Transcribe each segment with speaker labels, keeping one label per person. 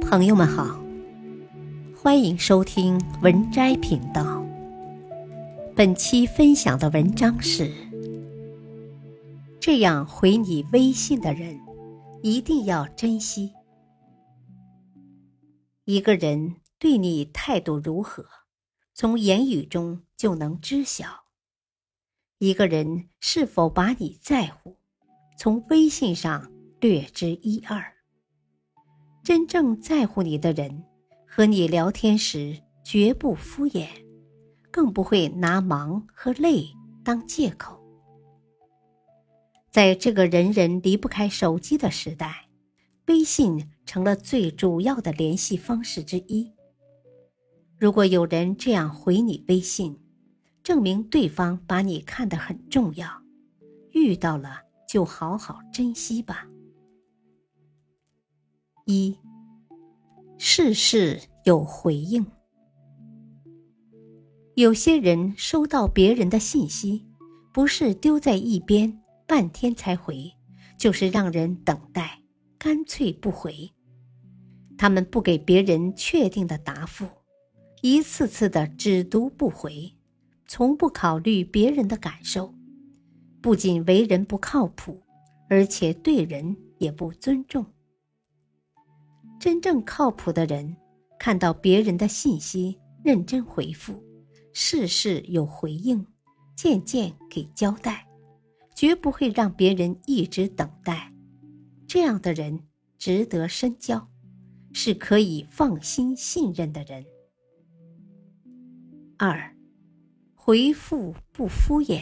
Speaker 1: 朋友们好，欢迎收听文摘频道。本期分享的文章是：这样回你微信的人，一定要珍惜。一个人对你态度如何，从言语中就能知晓；一个人是否把你在乎，从微信上略知一二。真正在乎你的人，和你聊天时绝不敷衍，更不会拿忙和累当借口。在这个人人离不开手机的时代，微信成了最主要的联系方式之一。如果有人这样回你微信，证明对方把你看得很重要，遇到了就好好珍惜吧。一，事事有回应。有些人收到别人的信息，不是丢在一边半天才回，就是让人等待，干脆不回。他们不给别人确定的答复，一次次的只读不回，从不考虑别人的感受，不仅为人不靠谱，而且对人也不尊重。真正靠谱的人，看到别人的信息，认真回复，事事有回应，件件给交代，绝不会让别人一直等待。这样的人值得深交，是可以放心信任的人。二，回复不敷衍。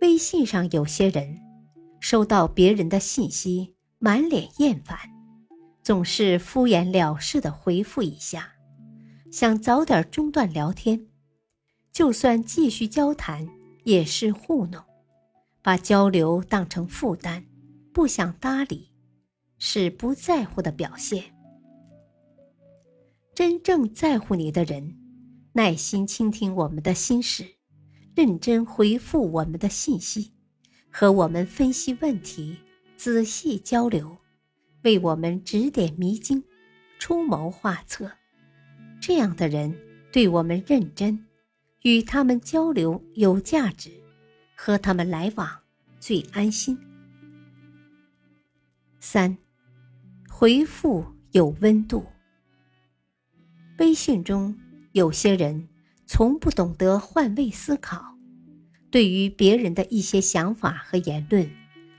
Speaker 1: 微信上有些人，收到别人的信息，满脸厌烦。总是敷衍了事的回复一下，想早点中断聊天，就算继续交谈也是糊弄，把交流当成负担，不想搭理，是不在乎的表现。真正在乎你的人，耐心倾听我们的心事，认真回复我们的信息，和我们分析问题，仔细交流。为我们指点迷津，出谋划策，这样的人对我们认真，与他们交流有价值，和他们来往最安心。三，回复有温度。微信中有些人从不懂得换位思考，对于别人的一些想法和言论，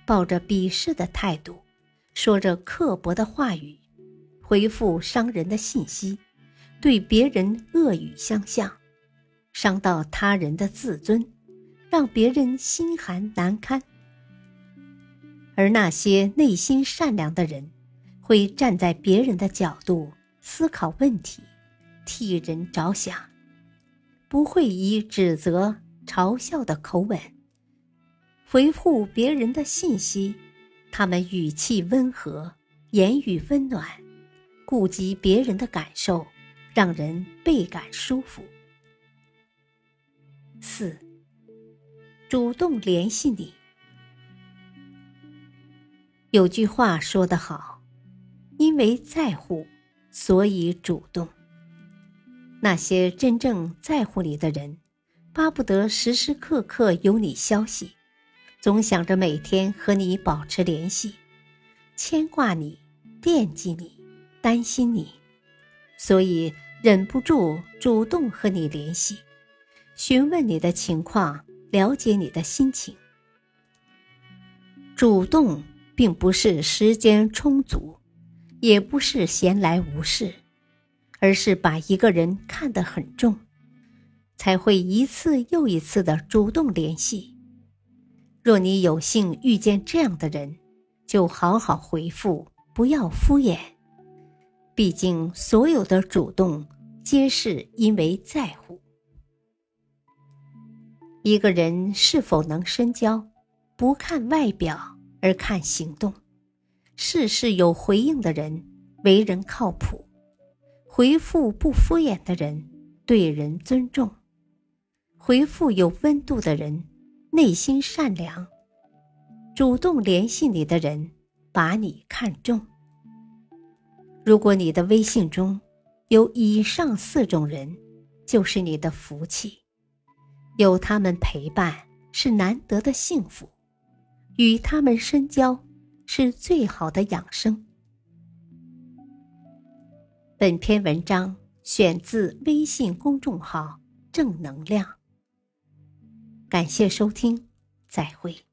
Speaker 1: 抱着鄙视的态度。说着刻薄的话语，回复伤人的信息，对别人恶语相向，伤到他人的自尊，让别人心寒难堪。而那些内心善良的人，会站在别人的角度思考问题，替人着想，不会以指责、嘲笑的口吻回复别人的信息。他们语气温和，言语温暖，顾及别人的感受，让人倍感舒服。四，主动联系你。有句话说得好，因为在乎，所以主动。那些真正在乎你的人，巴不得时时刻刻有你消息。总想着每天和你保持联系，牵挂你，惦记你，担心你，所以忍不住主动和你联系，询问你的情况，了解你的心情。主动并不是时间充足，也不是闲来无事，而是把一个人看得很重，才会一次又一次的主动联系。若你有幸遇见这样的人，就好好回复，不要敷衍。毕竟，所有的主动皆是因为在乎。一个人是否能深交，不看外表，而看行动。事事有回应的人，为人靠谱；回复不敷衍的人，对人尊重；回复有温度的人。内心善良，主动联系你的人，把你看重。如果你的微信中有以上四种人，就是你的福气，有他们陪伴是难得的幸福，与他们深交是最好的养生。本篇文章选自微信公众号“正能量”，感谢收听，再会。